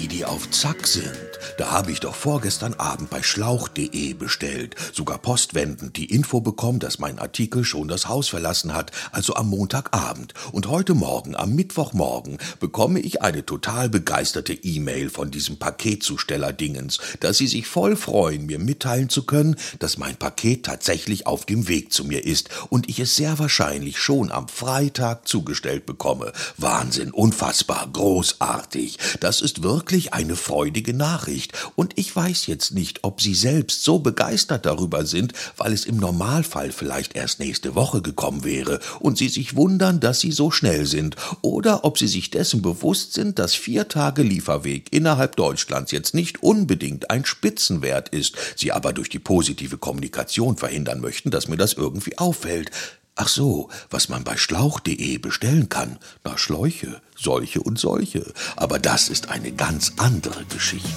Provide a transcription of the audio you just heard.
Wie die auf Zack sind. Da habe ich doch vorgestern Abend bei schlauch.de bestellt. Sogar postwendend die Info bekommen, dass mein Artikel schon das Haus verlassen hat, also am Montagabend. Und heute Morgen, am Mittwochmorgen, bekomme ich eine total begeisterte E-Mail von diesem Paketzusteller Dingens, dass sie sich voll freuen, mir mitteilen zu können, dass mein Paket tatsächlich auf dem Weg zu mir ist und ich es sehr wahrscheinlich schon am Freitag zugestellt bekomme. Wahnsinn, unfassbar, großartig. Das ist wirklich eine freudige Nachricht und ich weiß jetzt nicht, ob Sie selbst so begeistert darüber sind, weil es im Normalfall vielleicht erst nächste Woche gekommen wäre und Sie sich wundern, dass Sie so schnell sind, oder ob Sie sich dessen bewusst sind, dass vier Tage Lieferweg innerhalb Deutschlands jetzt nicht unbedingt ein Spitzenwert ist, Sie aber durch die positive Kommunikation verhindern möchten, dass mir das irgendwie auffällt. Ach so, was man bei schlauch.de bestellen kann. Na, Schläuche, solche und solche. Aber das ist eine ganz andere Geschichte.